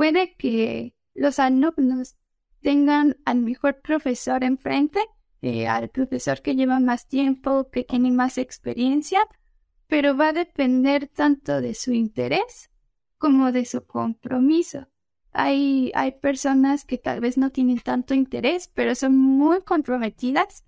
puede que los alumnos tengan al mejor profesor enfrente, eh, al profesor que lleva más tiempo, que tiene más experiencia, pero va a depender tanto de su interés como de su compromiso. Hay, hay personas que tal vez no tienen tanto interés, pero son muy comprometidas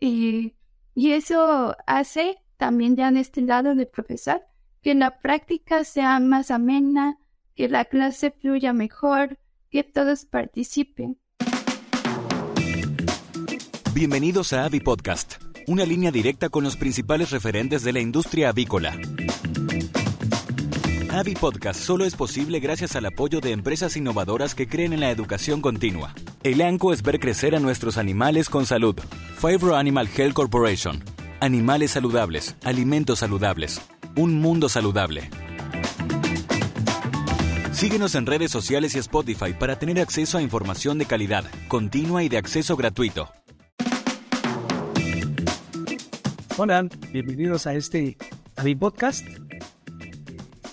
y, y eso hace también ya en este lado de profesor que la práctica sea más amena, que la clase fluya mejor, que todos participen. Bienvenidos a Avi Podcast, una línea directa con los principales referentes de la industria avícola. Avi Podcast solo es posible gracias al apoyo de empresas innovadoras que creen en la educación continua. El ANCO es ver crecer a nuestros animales con salud. Fibro Animal Health Corporation. Animales saludables, alimentos saludables, un mundo saludable. Síguenos en redes sociales y Spotify para tener acceso a información de calidad, continua y de acceso gratuito. Hola, bienvenidos a este a mi podcast.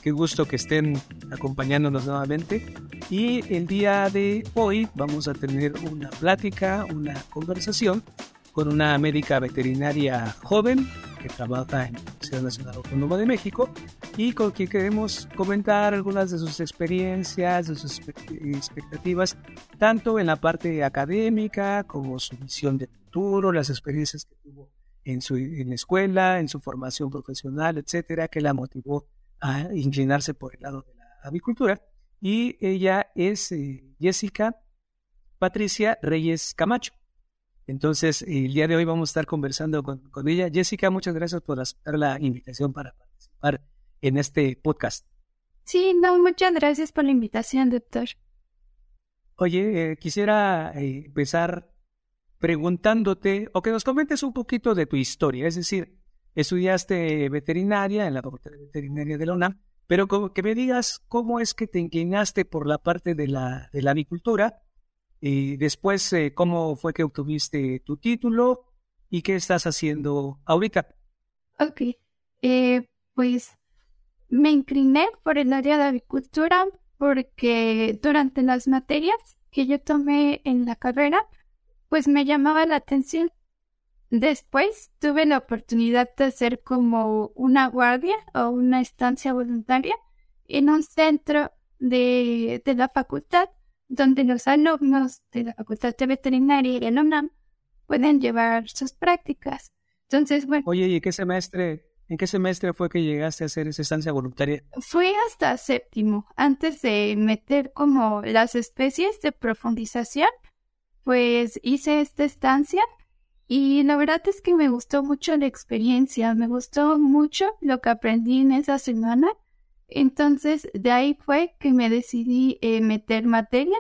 Qué gusto que estén acompañándonos nuevamente. Y el día de hoy vamos a tener una plática, una conversación con una médica veterinaria joven que trabaja en la Universidad Nacional Autónoma de México y con quien queremos comentar algunas de sus experiencias, de sus expectativas, tanto en la parte académica como su visión de futuro, las experiencias que tuvo en su en la escuela, en su formación profesional, etcétera, que la motivó a inclinarse por el lado de la avicultura. Y ella es eh, Jessica Patricia Reyes Camacho. Entonces, el día de hoy vamos a estar conversando con, con ella. Jessica, muchas gracias por aceptar la invitación para participar en este podcast. Sí, no, muchas gracias por la invitación, doctor. Oye, eh, quisiera eh, empezar preguntándote o que nos comentes un poquito de tu historia. Es decir, estudiaste veterinaria en la Facultad de Veterinaria de la UNAM, pero que me digas cómo es que te inclinaste por la parte de la, de la avicultura y después eh, cómo fue que obtuviste tu título y qué estás haciendo ahorita. Ok, eh, pues me incliné por el área de agricultura porque durante las materias que yo tomé en la carrera, pues me llamaba la atención. Después tuve la oportunidad de hacer como una guardia o una estancia voluntaria en un centro de, de la facultad donde los alumnos de la Facultad de Veterinaria y el UNAM pueden llevar sus prácticas. Entonces, bueno. Oye, ¿y qué semestre ¿En qué semestre fue que llegaste a hacer esa estancia voluntaria? Fue hasta séptimo, antes de meter como las especies de profundización, pues hice esta estancia y la verdad es que me gustó mucho la experiencia, me gustó mucho lo que aprendí en esa semana. Entonces, de ahí fue que me decidí eh, meter materias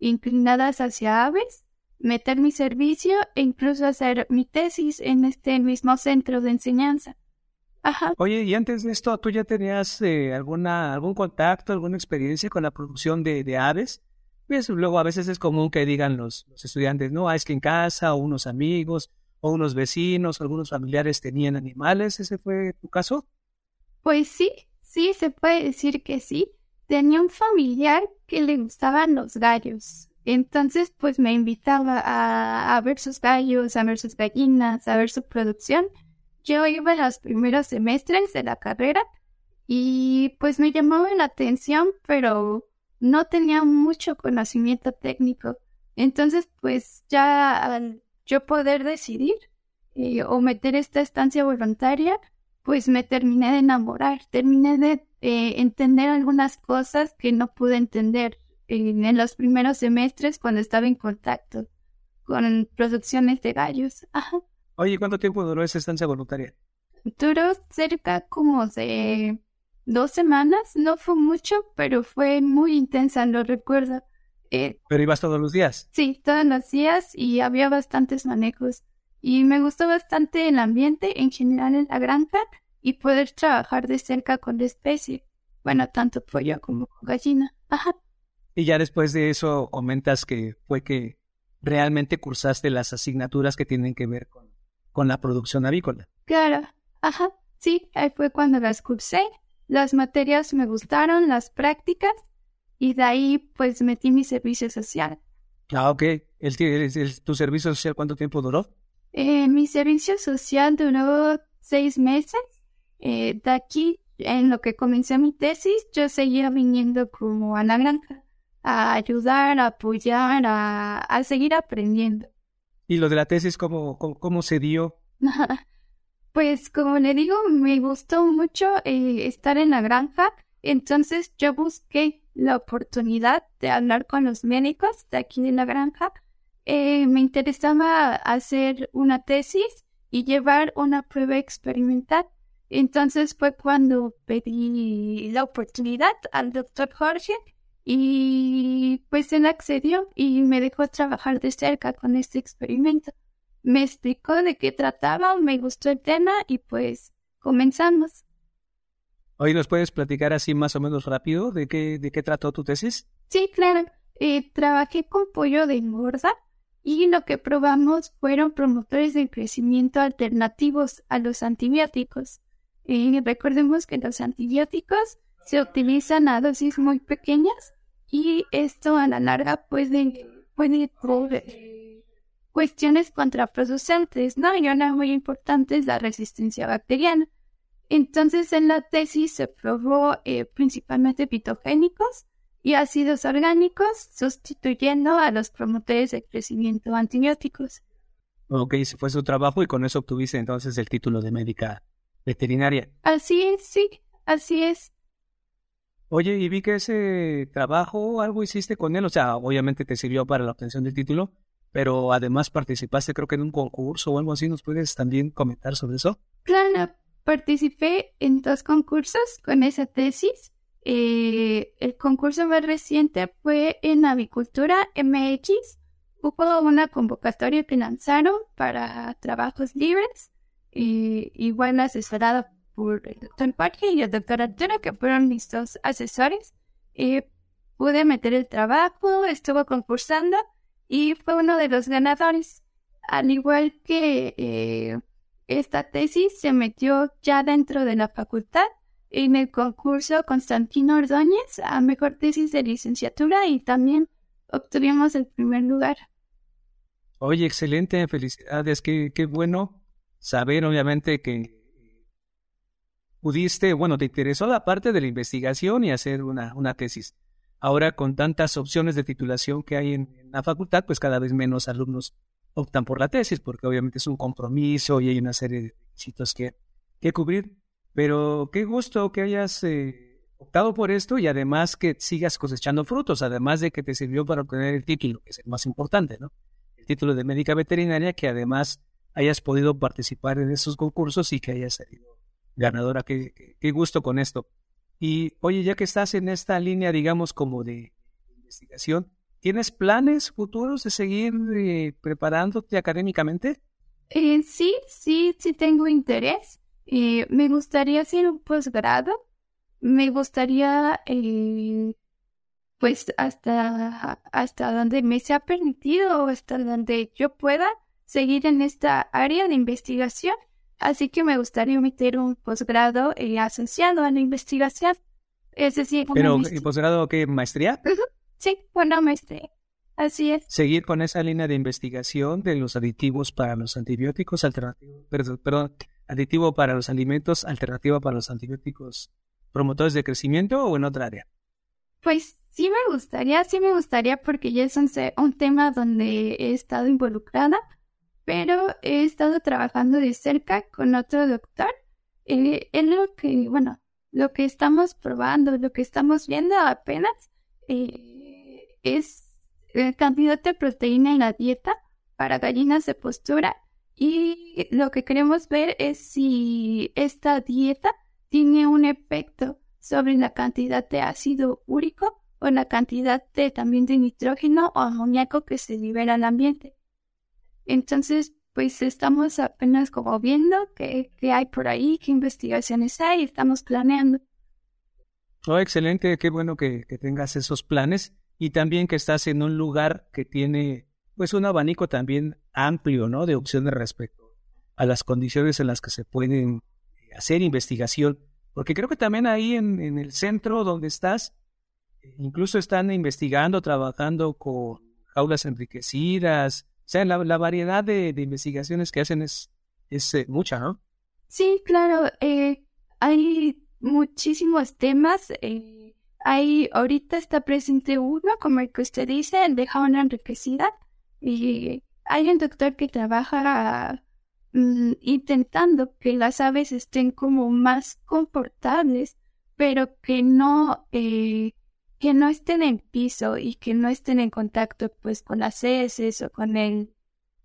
inclinadas hacia aves, meter mi servicio e incluso hacer mi tesis en este mismo centro de enseñanza. Oye, y antes de esto, ¿tú ya tenías eh, alguna, algún contacto, alguna experiencia con la producción de, de aves? Pues luego a veces es común que digan los, los estudiantes, no, ah, es que en casa o unos amigos o unos vecinos, algunos familiares tenían animales. ¿Ese fue tu caso? Pues sí, sí, se puede decir que sí. Tenía un familiar que le gustaban los gallos. Entonces, pues me invitaba a, a ver sus gallos, a ver sus gallinas, a ver su producción yo iba en los primeros semestres de la carrera y pues me llamaba la atención, pero no tenía mucho conocimiento técnico. Entonces, pues ya al yo poder decidir eh, o meter esta estancia voluntaria, pues me terminé de enamorar, terminé de eh, entender algunas cosas que no pude entender en, en, los primeros semestres cuando estaba en contacto con producciones de gallos. Ajá. Oye, ¿cuánto tiempo duró esa estancia voluntaria? Duró cerca como de dos semanas. No fue mucho, pero fue muy intensa, lo recuerdo. Eh, ¿Pero ibas todos los días? Sí, todos los días y había bastantes manejos. Y me gustó bastante el ambiente en general en la granja y poder trabajar de cerca con la especie. Bueno, tanto pollo como gallina. Ajá. Y ya después de eso comentas que fue que realmente cursaste las asignaturas que tienen que ver con con la producción avícola. Claro, ajá, sí, ahí fue cuando las cursé. Las materias me gustaron, las prácticas, y de ahí pues metí mi servicio social. Ah, ok. ¿El, tu servicio social cuánto tiempo duró? Eh, mi servicio social duró seis meses. Eh, de aquí, en lo que comencé mi tesis, yo seguía viniendo como a la granja a ayudar, a apoyar, a, seguir aprendiendo. ¿Y lo de la tesis cómo, cómo, se dio? pues como le digo, me gustó mucho eh, estar en la granja, entonces yo busqué la oportunidad de hablar con los médicos de aquí de la granja. Eh, me interesaba hacer una tesis y llevar una prueba experimental. Entonces fue cuando pedí la oportunidad al doctor Jorge y pues él accedió y me dejó trabajar de cerca con este experimento. Me explicó de qué trataba, me gustó el tema y pues comenzamos. Hoy nos puedes platicar así más o menos rápido de qué, de qué trató tu tesis. Sí, claro. Eh, trabajé con pollo de engorda y lo que probamos fueron promotores de crecimiento alternativos a los antibióticos. Eh, recordemos que los antibióticos se utilizan a dosis muy pequeñas y esto a la larga puede, puede cuestiones contraproducentes, ¿no? Y una muy importante es la resistencia bacteriana. Entonces en la tesis se probó eh, principalmente pitogénicos y ácidos orgánicos sustituyendo a los promotores de crecimiento antibióticos. Ok, ese fue su trabajo y con eso obtuviste entonces el título de médica veterinaria. Así es, sí, así es. Oye, y vi que ese trabajo, algo hiciste con él, o sea, obviamente te sirvió para la obtención del título, pero además participaste creo que en un concurso o algo así, ¿nos puedes también comentar sobre eso? Claro, participé en dos concursos con esa tesis. Eh, el concurso más reciente fue en Avicultura MX. Hubo una convocatoria que lanzaron para trabajos libres, y igual asesorada por el doctor Parque y doctor Arturo, que fueron mis dos asesores. pude meter el trabajo, estuvo concursando y fue uno de los ganadores. Al igual que eh, esta tesis se metió ya dentro de la facultad en el concurso Constantino Ordóñez a mejor tesis de licenciatura y también obtuvimos el primer lugar. Oye, excelente, felicidades, qué, qué bueno saber obviamente que pudiste, bueno, te interesó la parte de la investigación y hacer una, una tesis. Ahora, con tantas opciones de titulación que hay en, la facultad, pues cada vez menos alumnos optan por la tesis, porque obviamente es un compromiso y hay una serie de requisitos que, que cubrir. Pero qué gusto que hayas eh, optado por esto y además que sigas cosechando frutos, además de que te sirvió para obtener el título, que es el más importante, ¿no? El título de médica veterinaria, que además hayas podido participar en esos concursos y que hayas salido ganadora. Qué, qué, gusto con esto. Y oye, ya que estás en esta línea, digamos, como de investigación, ¿tienes planes futuros de seguir eh, preparándote académicamente? Eh, sí, sí, sí tengo interés. Eh, me gustaría hacer un posgrado. Me gustaría, pues, hasta, hasta donde me sea permitido o hasta donde yo pueda seguir en esta área de investigación. Así que me gustaría meter un posgrado eh, asociado a la investigación. Es decir, ¿Pero ¿y posgrado qué? ¿Maestría? Sí, bueno, maestría. Así es. Seguir con esa línea de investigación de los aditivos para los antibióticos alternativos, perdón, perdón, aditivo para los alimentos, alternativo para los antibióticos promotores de crecimiento o en otra área. Pues sí me gustaría, sí me gustaría porque ya es un, un tema donde he estado involucrada pero he estado trabajando de cerca con otro doctor. Eh, en lo que, bueno, lo que estamos probando, lo que estamos viendo apenas eh, es el cantidad de proteína en la dieta para gallinas de postura y lo que queremos ver es si esta dieta tiene un efecto sobre la cantidad de ácido úrico o la cantidad de también de nitrógeno o amoníaco que se libera al ambiente. Entonces, pues estamos apenas como viendo qué, hay por ahí, qué investigaciones hay, estamos planeando. Oh, excelente, qué bueno que, tengas esos planes y también que estás en un lugar que tiene pues un abanico también amplio, ¿no? De opciones respecto a las condiciones en las que se pueden hacer investigación, porque creo que también ahí en, en el centro donde estás incluso están investigando, trabajando con jaulas enriquecidas. O sea, la, la variedad de, de, investigaciones que hacen es, es eh, mucha, ¿no? Sí, claro. Eh, hay muchísimos temas. Eh, hay, ahorita está presente uno, como el que usted dice, el de jaula enriquecida. Y hay un doctor que trabaja mm, intentando que las aves estén como más confortables, pero que no, eh, que no estén en piso y que no estén en contacto pues con las heces o con el,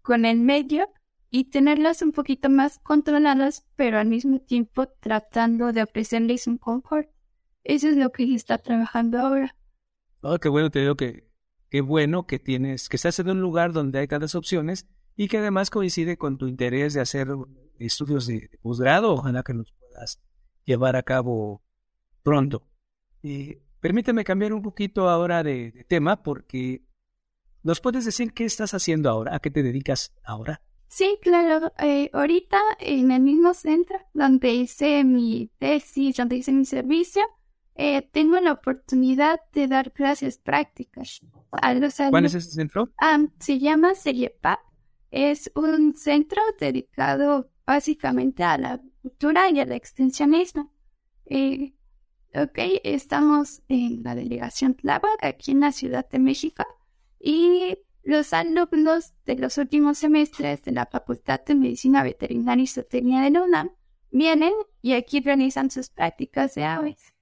con el medio y tenerlas un poquito más controladas, pero al mismo tiempo tratando de ofrecerles un confort. Eso es lo que está trabajando ahora. Oh, qué bueno, te digo que qué bueno que tienes, que estás en un lugar donde hay tantas opciones y que además coincide con tu interés de hacer estudios de posgrado, ojalá que los puedas llevar a cabo pronto. Y permíteme cambiar un poquito ahora de, tema porque nos puedes decir qué estás haciendo ahora, a qué te dedicas ahora. Sí, claro. Eh, ahorita en el mismo centro donde hice mi tesis, donde hice mi servicio, eh, tengo la oportunidad de dar clases prácticas a los ¿Cuál es ese centro? se llama CERIEPAP. Es un centro dedicado básicamente a la cultura y al extensionismo. Eh, ok, estamos en la delegación Tláhuac, aquí en la Ciudad de México, y los alumnos de los últimos semestres de la Facultad de Medicina Veterinaria y Zootecnia de la UNAM vienen y aquí realizan sus prácticas de aves.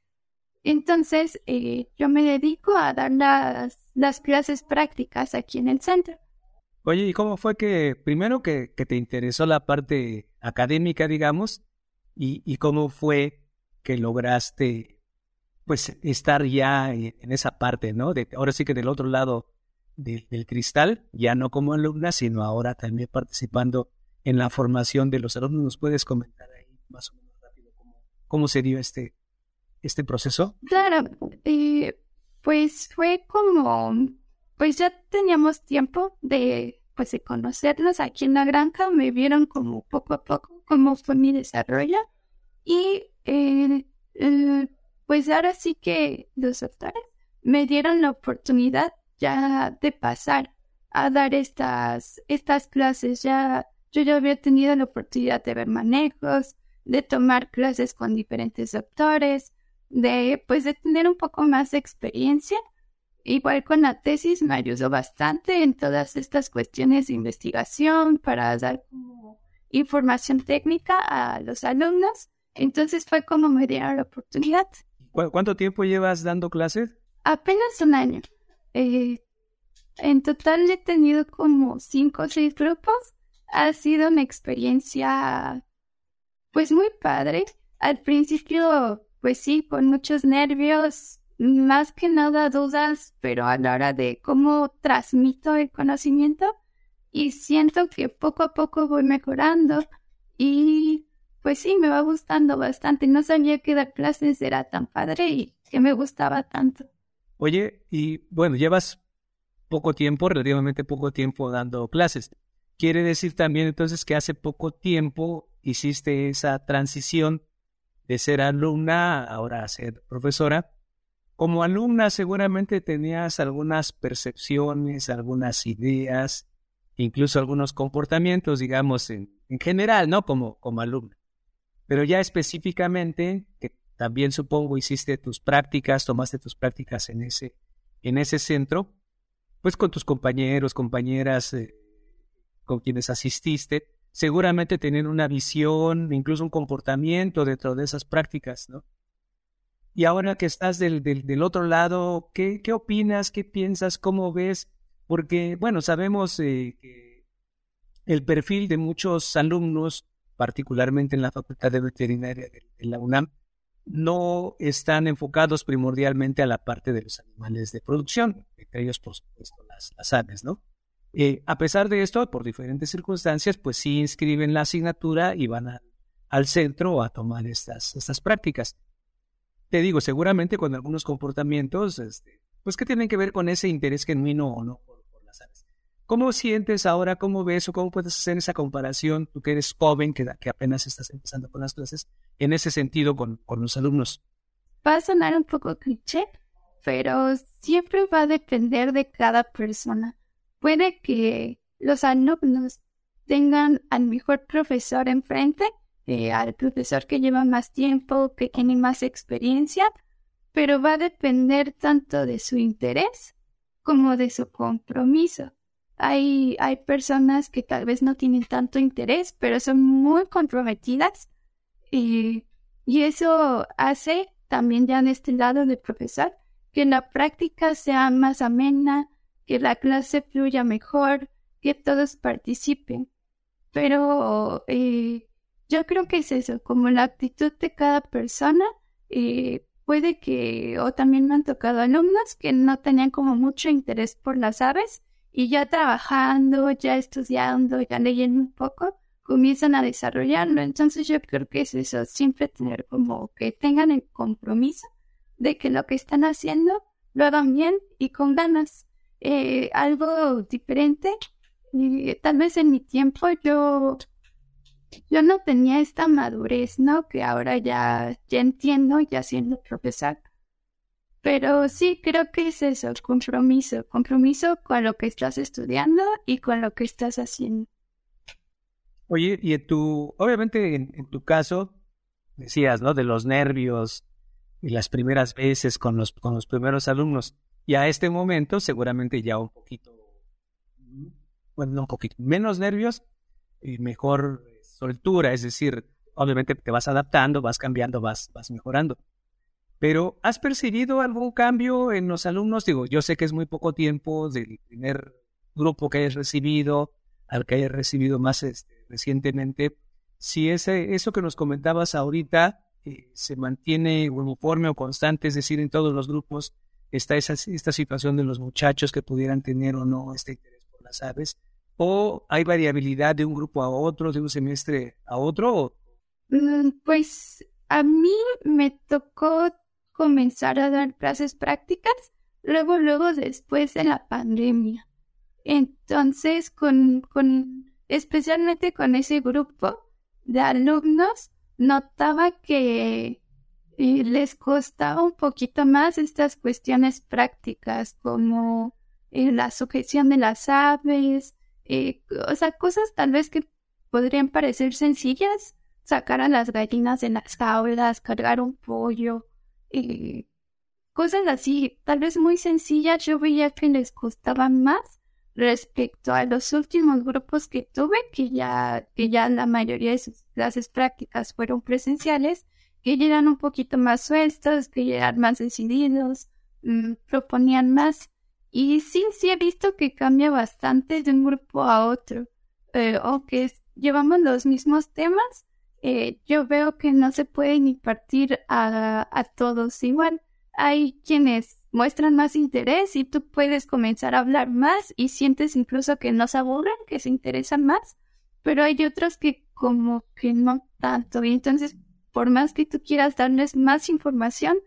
Entonces, eh, yo me dedico a dar las, las, clases prácticas aquí en el centro. Oye, ¿y cómo fue que, primero que, que te interesó la parte académica, digamos, y, y, cómo fue que lograste, pues, estar ya en, esa parte, ¿no? De, ahora sí que del otro lado del cristal, ya no como alumna, sino ahora también participando en la formación de los alumnos. ¿Nos puedes comentar ahí más o menos rápido cómo, cómo se dio este, este proceso? Claro, eh, pues fue como, pues ya teníamos tiempo de, pues de conocernos aquí en la granja, me vieron como poco a poco cómo fue mi desarrollo y eh, eh, pues ahora sí que los doctores me dieron la oportunidad ya de pasar a dar estas, estas clases, ya yo ya había tenido la oportunidad de ver manejos, de tomar clases con diferentes doctores, de pues de tener un poco más de experiencia. Igual con la tesis me ayudó bastante en todas estas cuestiones de investigación para dar información técnica a los alumnos. Entonces fue como me dieron la oportunidad. ¿Cuánto tiempo llevas dando clases? Apenas un año. Eh, en total he tenido como cinco o seis grupos. Ha sido una experiencia pues muy padre. Al principio pues sí, con muchos nervios, más que nada dudas, pero a la hora de cómo transmito el conocimiento y siento que poco a poco voy mejorando y pues sí, me va gustando bastante. No sabía que dar clases era tan padre y que me gustaba tanto. Oye, y bueno, llevas poco tiempo, relativamente poco tiempo dando clases. Quiere decir también entonces que hace poco tiempo hiciste esa transición de ser alumna ahora a ser profesora. Como alumna seguramente tenías algunas percepciones, algunas ideas, incluso algunos comportamientos, digamos, en, en general, ¿no? Como, como alumna. Pero ya específicamente, que también supongo hiciste tus prácticas, tomaste tus prácticas en ese, en ese centro, pues con tus compañeros, compañeras eh, con quienes asististe, seguramente tenían una visión, incluso un comportamiento dentro de esas prácticas, ¿no? Y ahora que estás del, del, otro lado, ¿qué, ¿qué, opinas? ¿Qué piensas? ¿Cómo ves? Porque, bueno, sabemos eh, que el perfil de muchos alumnos, particularmente en la Facultad de Veterinaria de, la UNAM, no están enfocados primordialmente a la parte de los animales de producción, entre ellos, por supuesto, las, aves, ¿no? Eh, a pesar de esto, por diferentes circunstancias, pues sí inscriben la asignatura y van al centro a tomar estas, estas prácticas. Te digo, seguramente con algunos comportamientos, este, pues que tienen que ver con ese interés genuino o no por, las aves. ¿Cómo sientes ahora, cómo ves o cómo puedes hacer esa comparación, tú que eres joven, que, que apenas estás empezando con las clases, en ese sentido con, los alumnos? Va a sonar un poco cliché, pero siempre va a depender de cada persona. Puede que los alumnos tengan al mejor profesor enfrente, eh, al profesor que lleva más tiempo, que tiene más experiencia, pero va a depender tanto de su interés como de su compromiso. Hay, hay personas que tal vez no tienen tanto interés, pero son muy comprometidas y, y eso hace también ya en este lado de profesor que la práctica sea más amena, que la clase fluya mejor, que todos participen. Pero eh, yo creo que es eso, como la actitud de cada persona. Eh, puede que, o también me han tocado alumnos que no tenían como mucho interés por las aves y ya trabajando, ya estudiando, ya leyendo un poco, comienzan a desarrollarlo. Entonces yo creo que es eso, siempre tener como que tengan el compromiso de que lo que están haciendo lo hagan bien y con ganas. Eh, algo diferente tal vez en mi tiempo yo, yo no tenía esta madurez, ¿no? Que ahora ya, ya entiendo, ya siendo profesor. Pero sí, creo que es eso, compromiso, compromiso con lo que estás estudiando y con lo que estás haciendo. Oye, y en tu, obviamente en, tu caso, decías, ¿no? De los nervios y las primeras veces con los, con los primeros alumnos. Y a este momento seguramente ya un poquito bueno, un poquito menos nervios y mejor soltura, es decir, obviamente te vas adaptando, vas cambiando, vas, vas mejorando. Pero, ¿has percibido algún cambio en los alumnos? Digo, yo sé que es muy poco tiempo del primer grupo que hayas recibido al que hayas recibido más este, recientemente. Si ese, eso que nos comentabas ahorita eh, se mantiene uniforme o constante, es decir, en todos los grupos está esa, esta situación de los muchachos que pudieran tener o no este interés por las aves, o hay variabilidad de un grupo a otro, de un semestre a otro? Mm, pues a mí me tocó comenzar a dar clases prácticas luego, luego después de la pandemia. Entonces, con, con, especialmente con ese grupo de alumnos, notaba que eh, les costaba un poquito más estas cuestiones prácticas como eh, la sujeción de las aves, eh, o sea, cosas tal vez que podrían parecer sencillas, sacar a las gallinas de las jaulas, cargar un pollo, eh, cosas así, tal vez muy sencillas, yo veía que les costaban más respecto a los últimos grupos que tuve, que ya, que ya la mayoría de sus clases prácticas fueron presenciales, que ya eran un poquito más sueltos, que ya eran más decididos, mm, proponían más. Y sí, sí he visto que cambia bastante de un grupo a otro. Eh, o que llevamos los mismos temas, eh, yo veo que no se pueden impartir a, a todos igual. Hay quienes muestran más interés y tú puedes comenzar a hablar más y sientes incluso que no se aburren, que se interesan más, pero hay otros que como que no tanto. Y entonces, por más que tú quieras darles más información,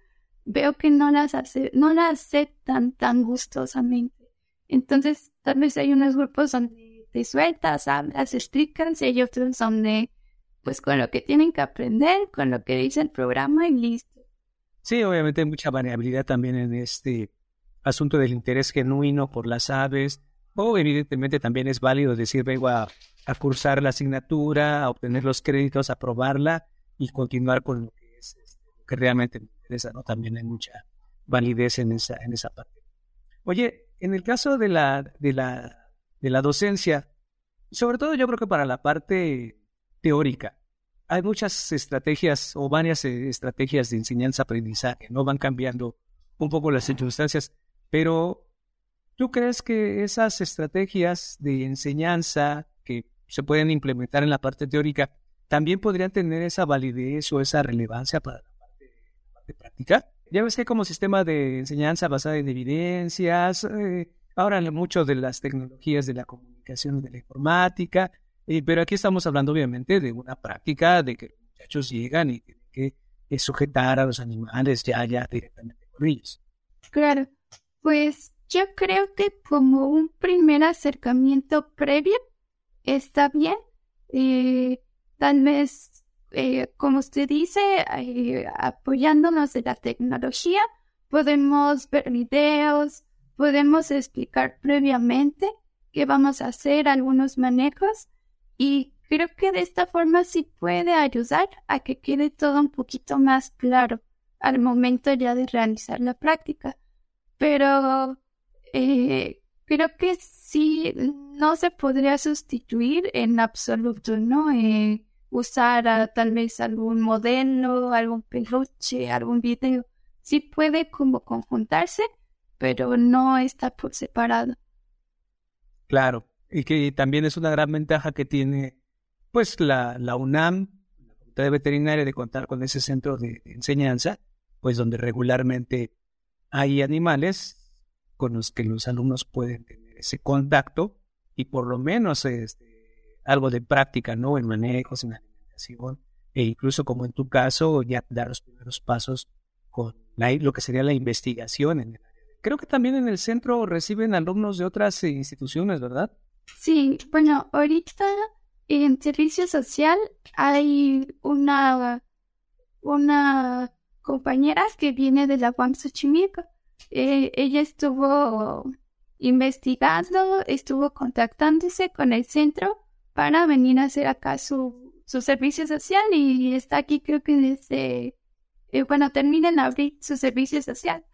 veo que no las hace, no las aceptan tan gustosamente. Entonces, tal vez hay unos grupos donde te sueltas, hablas, explicas, y hay otros donde, pues con lo que tienen que aprender, con lo que dice el programa y listo. Sí, obviamente hay mucha variabilidad también en este asunto del interés genuino por las aves, o evidentemente también es válido decir, vengo a, cursar la asignatura, a obtener los créditos, a probarla y continuar con lo que es este, que realmente ¿no? También hay mucha validez en esa, en esa parte. Oye, en el caso de la, de la, de la docencia, sobre todo yo creo que para la parte teórica, hay muchas estrategias o varias eh, estrategias de enseñanza-aprendizaje, ¿no? Van cambiando un poco las circunstancias, pero ¿tú crees que esas estrategias de enseñanza que se pueden implementar en la parte teórica también podrían tener esa validez o esa relevancia para práctica. Ya ves que como sistema de enseñanza basada en evidencias, eh, ahora mucho de las tecnologías de la comunicación y de la informática, eh, pero aquí estamos hablando obviamente de una práctica de que los muchachos llegan y tienen que eh, sujetar a los animales ya, ya directamente con ellos. Claro, pues yo creo que como un primer acercamiento previo está bien. tal vez eh, como usted dice, eh, apoyándonos de la tecnología, podemos ver videos, podemos explicar previamente qué vamos a hacer, algunos manejos y creo que de esta forma sí puede ayudar a que quede todo un poquito más claro al momento ya de realizar la práctica. Pero eh, creo que sí no se podría sustituir en absoluto, ¿no? Eh, usar tal vez algún modelo, algún peluche, algún video. Sí puede como conjuntarse, pero no está por separado. Claro, y que también es una gran ventaja que tiene pues la, la UNAM, la Facultad de Veterinaria, de contar con ese centro de enseñanza, pues donde regularmente hay animales con los que los alumnos pueden tener ese contacto y por lo menos este, algo de práctica, ¿no? En manejos, en alimentación, e incluso como en tu caso, ya dar los primeros pasos con lo que sería la investigación en el. Creo que también en el centro reciben alumnos de otras instituciones, ¿verdad? Sí, bueno, ahorita en servicio social hay una, una compañera que viene de la UAM Xochimilco. Eh, ella estuvo investigando, estuvo contactándose con el centro para venir a hacer acá su, su servicio social y está aquí creo que desde, eh, bueno, termina en abril su servicio social.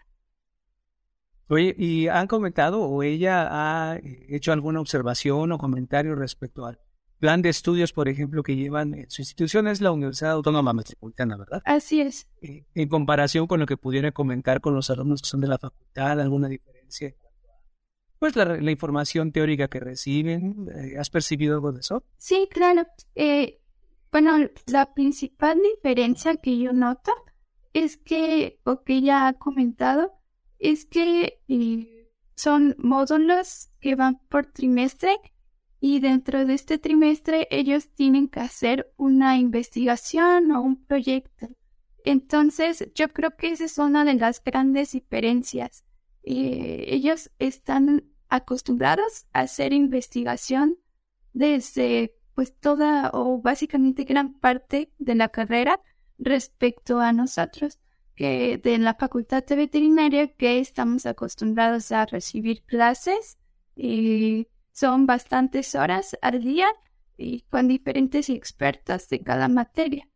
Oye, ¿y han comentado o ella ha hecho alguna observación o comentario respecto al plan de estudios, por ejemplo, que llevan en su institución es la Universidad Autónoma Metropolitana, ¿verdad? Así es. Eh, en comparación con lo que pudiera comentar con los alumnos que son de la facultad, ¿alguna diferencia? Pues la, información teórica que reciben, eh, ¿has percibido algo de eso? Sí, claro. Eh, bueno, la principal diferencia que yo noto es que, o que ya ha comentado, es que son módulos que van por trimestre y dentro de este trimestre ellos tienen que hacer una investigación o un proyecto. Entonces, yo creo que esa es una de las grandes diferencias. Eh, ellos están acostumbrados a hacer investigación desde pues toda o básicamente gran parte de la carrera respecto a nosotros que de la facultad de veterinaria que estamos acostumbrados a recibir clases y son bastantes horas al día y con diferentes expertos de cada materia.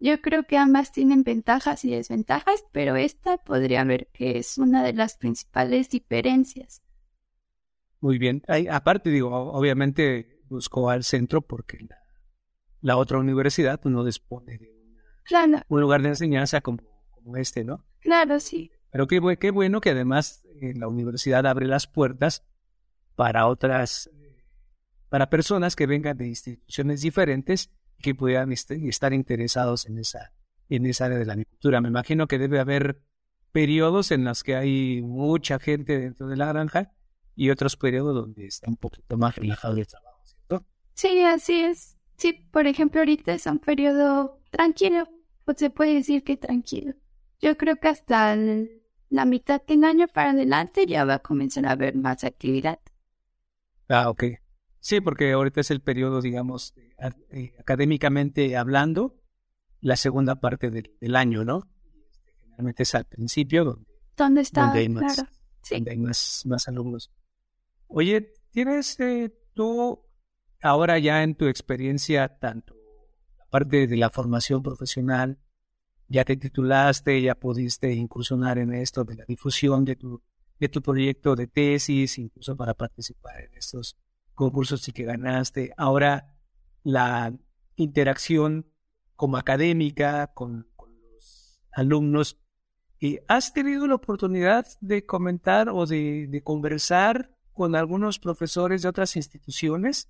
Yo creo que ambas tienen ventajas y desventajas, pero esta podría ver que es una de las principales diferencias. Muy bien. aparte, digo, obviamente buscó al centro porque la, otra universidad no dispone de un lugar de enseñanza como, como, este, ¿no? Claro, sí. Pero qué, qué bueno que además eh, la universidad abre las puertas para otras, para personas que vengan de instituciones diferentes que puedan este, estar interesados en esa, en esa área de la agricultura. Me imagino que debe haber periodos en los que hay mucha gente dentro de la granja y otros periodos donde está un poquito más relajado el trabajo, ¿cierto? Sí, así es. Sí, por ejemplo, ahorita es un periodo tranquilo, o se puede decir que tranquilo. Yo creo que hasta la mitad del año para adelante ya va a comenzar a haber más actividad. Ah, ok. Sí, porque ahorita es el periodo, digamos, eh, académicamente hablando, la segunda parte del, año, ¿no? Generalmente es al principio donde, ¿Dónde está? Donde hay más, donde hay más, más alumnos. Oye, ¿tienes eh, tú ahora ya en tu experiencia tanto la parte de la formación profesional, ya te titulaste, ya pudiste incursionar en esto de la difusión de tu de tu proyecto de tesis, incluso para participar en estos concursos y que ganaste. Ahora, la interacción como académica con, los alumnos. ¿Y ¿Has tenido la oportunidad de comentar o de, conversar con algunos profesores de otras instituciones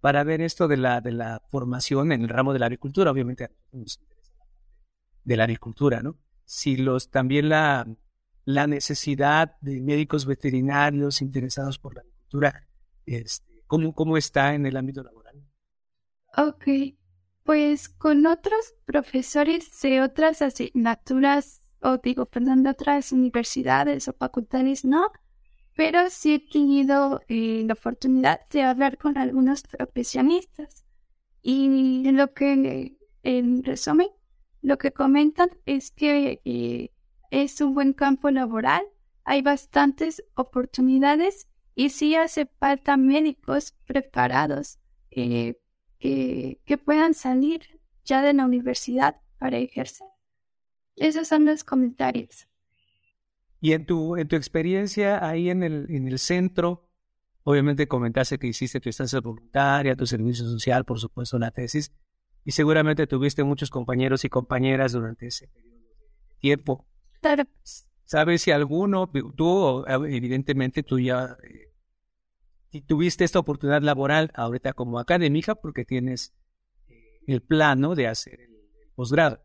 para ver esto de la, de la formación en el ramo de la agricultura? Obviamente, de la agricultura, ¿no? Si los también la, la necesidad de médicos veterinarios interesados por la agricultura, este, ¿cómo, ¿cómo está en el ámbito laboral? Ok, pues con otros profesores de otras asignaturas, o digo, perdón, otras universidades o facultades, no, pero sí he tenido eh, la oportunidad de hablar con algunos profesionistas. Y lo que, en resumen, lo que comentan es que eh, es un buen campo laboral, hay bastantes oportunidades y sí hace falta médicos preparados eh, que puedan salir ya de la universidad para ejercer. Esos son los comentarios. Y en tu, en tu experiencia ahí en el, en el centro, obviamente comentaste que hiciste tu estancia voluntaria, tu servicio social, por supuesto, la tesis, y seguramente tuviste muchos compañeros y compañeras durante ese periodo de tiempo. Claro. ¿Sabes si alguno, tú, evidentemente tú ya eh, tuviste esta oportunidad laboral ahorita como académica porque tienes eh, el plano de hacer el posgrado?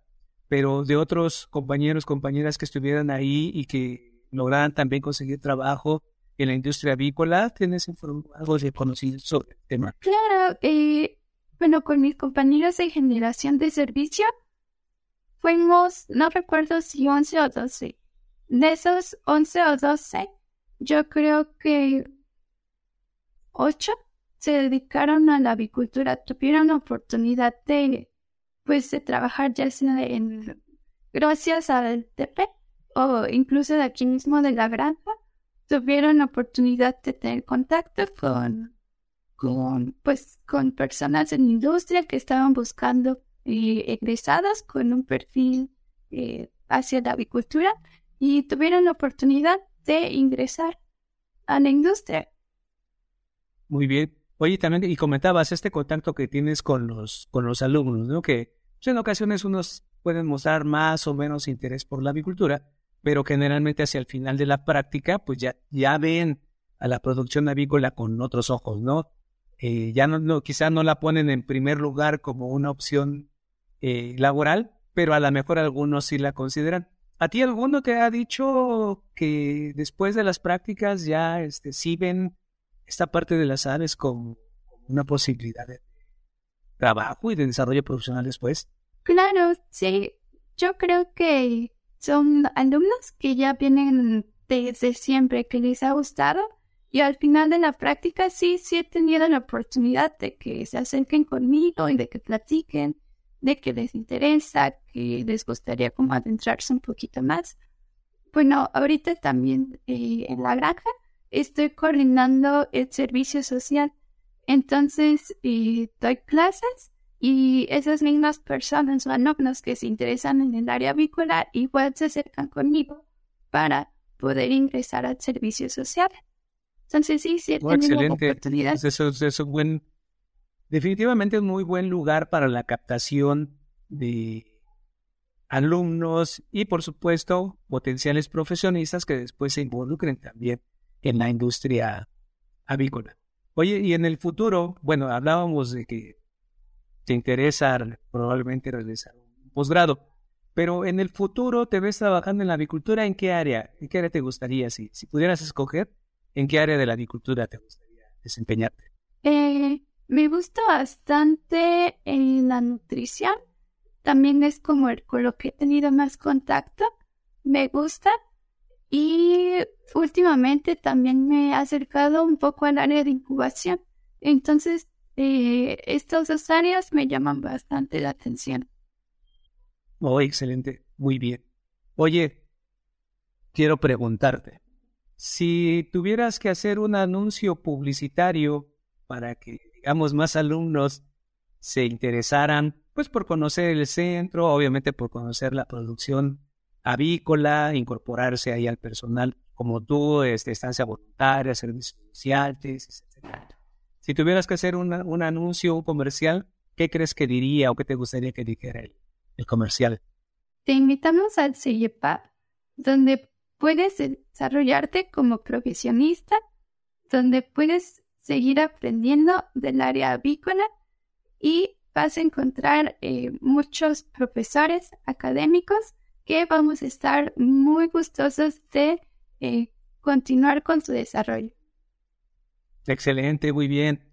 pero de otros compañeros, compañeras que estuvieran ahí y que lograran también conseguir trabajo en la industria avícola, ¿tienes algo de conocido sobre el tema? Claro, eh, bueno, con mis compañeros de generación de servicio, fuimos, no recuerdo si 11 o 12. De esos 11 o 12, yo creo que 8 se dedicaron a la avicultura, tuvieron la oportunidad de pues de trabajar ya sea en gracias al TP o incluso de aquí mismo de la granja tuvieron la oportunidad de tener contacto con con pues con personas en industria que estaban buscando eh, egresadas con un perfil eh, hacia la avicultura y tuvieron la oportunidad de ingresar a la industria. Muy bien. Oye, también, y comentabas este contacto que tienes con los, con los alumnos, ¿no? Que pues, en ocasiones unos pueden mostrar más o menos interés por la avicultura, pero generalmente hacia el final de la práctica, pues ya, ya ven a la producción avícola con otros ojos, ¿no? Eh, ya no, no, quizá no la ponen en primer lugar como una opción eh, laboral, pero a lo mejor algunos sí la consideran. ¿A ti alguno te ha dicho que después de las prácticas ya este, sí ven esta parte de las aves como una posibilidad de trabajo y de desarrollo profesional después? Claro, sí. Yo creo que son alumnos que ya vienen desde siempre, que les ha gustado y al final de la práctica sí, sí he tenido la oportunidad de que se acerquen conmigo y de que platiquen, de que les interesa, que les gustaría como adentrarse un poquito más. Bueno, ahorita también eh, en la granja estoy coordinando el servicio social entonces, y doy clases y esas mismas personas o alumnos que se interesan en el área avícola igual se acercan conmigo para poder ingresar al servicio social. Entonces, sí, sí, oh, excelente. Pues eso, es un buen, definitivamente un muy buen lugar para la captación de alumnos y, por supuesto, potenciales profesionistas que después se involucren también en la industria avícola. Oye, y en el futuro, bueno, hablábamos de que te interesa probablemente realizar un posgrado, pero en el futuro te ves trabajando en la avicultura, ¿en qué área? ¿En qué área te gustaría? Si, si pudieras escoger, ¿en qué área de la avicultura te gustaría desempeñarte? Eh, me gusta bastante en la nutrición. También es como el, con lo que he tenido más contacto. Me gusta. Y últimamente también me he acercado un poco al área de incubación. Entonces, eh, estas dos áreas me llaman bastante la atención. Oh, excelente. Muy bien. Oye, quiero preguntarte, si tuvieras que hacer un anuncio publicitario para que, digamos, más alumnos se interesaran, pues por conocer el centro, obviamente por conocer la producción avícola, incorporarse ahí al personal como tú, este, estancia voluntaria, servicios sociales, etc. Si tuvieras que hacer un anuncio, un comercial, ¿qué crees que diría o qué te gustaría que dijera el, el comercial? Te invitamos al CIEPAP, donde puedes desarrollarte como profesionista, donde puedes seguir aprendiendo del área avícola y vas a encontrar eh, muchos profesores académicos que vamos a estar muy gustosos de eh, continuar con su desarrollo. Excelente, muy bien.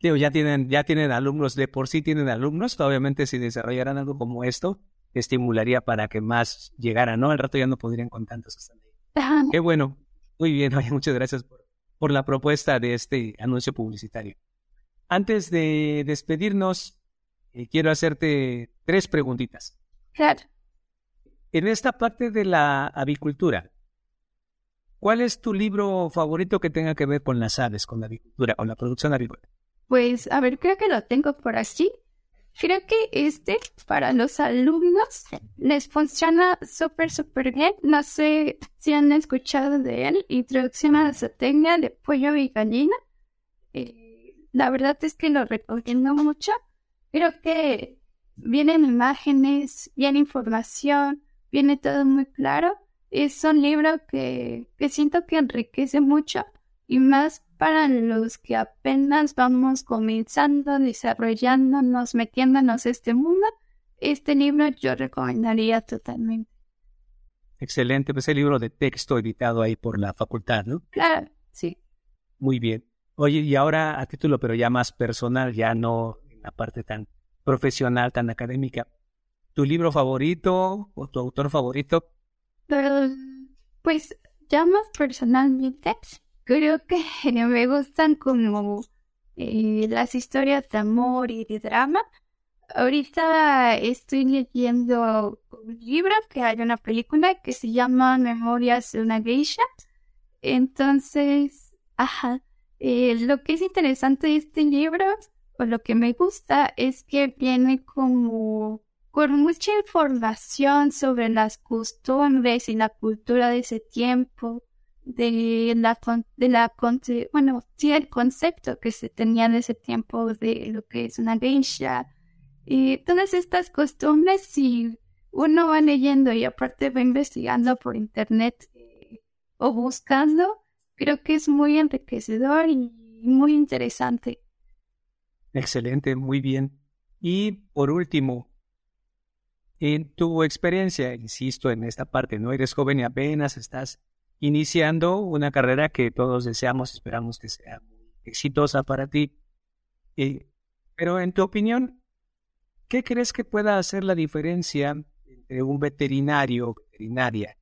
ya tienen, ya tienen alumnos, de por sí tienen alumnos, obviamente si desarrollaran algo como esto, estimularía para que más llegaran, ¿no? Al rato ya no podrían con tantos Qué bueno. Muy bien, muchas gracias por, por la propuesta de este anuncio publicitario. Antes de despedirnos, eh, quiero hacerte tres preguntitas. Claro. En esta parte de la avicultura, ¿cuál es tu libro favorito que tenga que ver con las aves, con la avicultura, con la producción avícola? Pues, a ver, creo que lo tengo por aquí. Creo que este para los alumnos les funciona súper, súper bien. No sé si han escuchado de él. Introducción a la zootecnia de pollo y gallina. Eh, la verdad es que lo recomiendo mucho. Creo que vienen imágenes, viene información, viene todo muy claro. Es un libro que, que siento que enriquece mucho y más para los que apenas vamos comenzando, desarrollándonos, metiéndonos en este mundo, este libro yo recomendaría totalmente. Excelente, pues el libro de texto editado ahí por la facultad, ¿no? Claro, sí. Muy bien. Oye, y ahora a título, pero ya más personal, ya no en la parte tan profesional, tan académica. ¿Tu libro favorito o tu autor favorito? pues ya más personalmente, creo que me gustan como eh, las historias de amor y de drama. Ahorita estoy leyendo un libro que hay una película que se llama Memorias de una geisha. Entonces, ajá, eh, lo que es interesante de este libro, o lo que me gusta, es que viene como con mucha información sobre las costumbres y la cultura de ese tiempo de la, de la, bueno, el concepto que se tenía en ese tiempo de lo que es una geisha y todas estas costumbres, si uno va leyendo y aparte va investigando por internet eh, o buscando, creo que es muy enriquecedor y muy interesante. Excelente, muy bien. Y por último, en tu experiencia, insisto en esta parte, no eres joven y apenas estás iniciando una carrera que todos deseamos, esperamos que sea exitosa para ti. Eh, pero en tu opinión, ¿qué crees que pueda hacer la diferencia entre un veterinario o veterinaria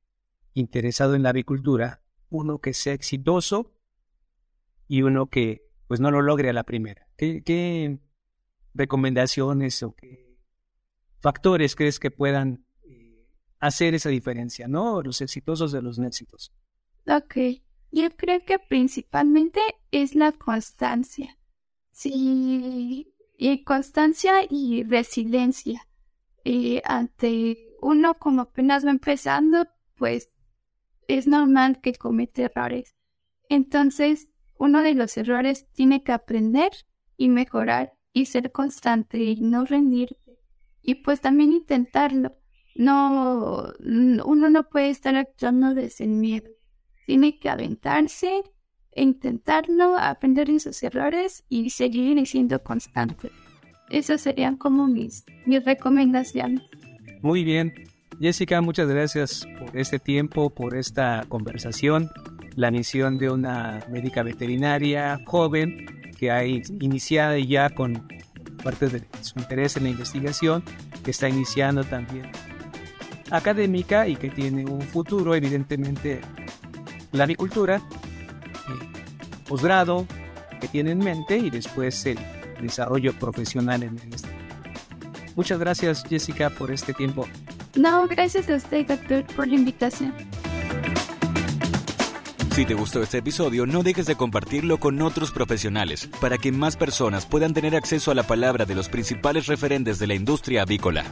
interesado en la avicultura, uno que sea exitoso y uno que pues no lo logre a la primera? ¿Qué, recomendaciones o qué factores crees que puedan eh, hacer esa diferencia, ¿no? Los exitosos de los no exitosos. Ok, yo creo que principalmente es la constancia. Sí, y constancia y resiliencia. Y ante uno como apenas va empezando, pues es normal que comete errores. Entonces, uno de los errores tiene que aprender y mejorar y ser constante y no rendirte. Y pues también intentarlo. No, uno no puede estar actuando desde el miedo tiene que aventarse, intentarlo, aprender de sus errores y seguir siendo constante. Esas serían como mis, mis recomendaciones. Muy bien. Jessica, muchas gracias por este tiempo, por esta conversación. La misión de una médica veterinaria joven que ha iniciado ya con parte de su interés en la investigación, que está iniciando también académica y que tiene un futuro evidentemente la avicultura, posgrado que tiene en mente y después el desarrollo profesional en este. Muchas gracias Jessica por este tiempo. No, gracias a usted doctor por la invitación. Si te gustó este episodio, no dejes de compartirlo con otros profesionales para que más personas puedan tener acceso a la palabra de los principales referentes de la industria avícola.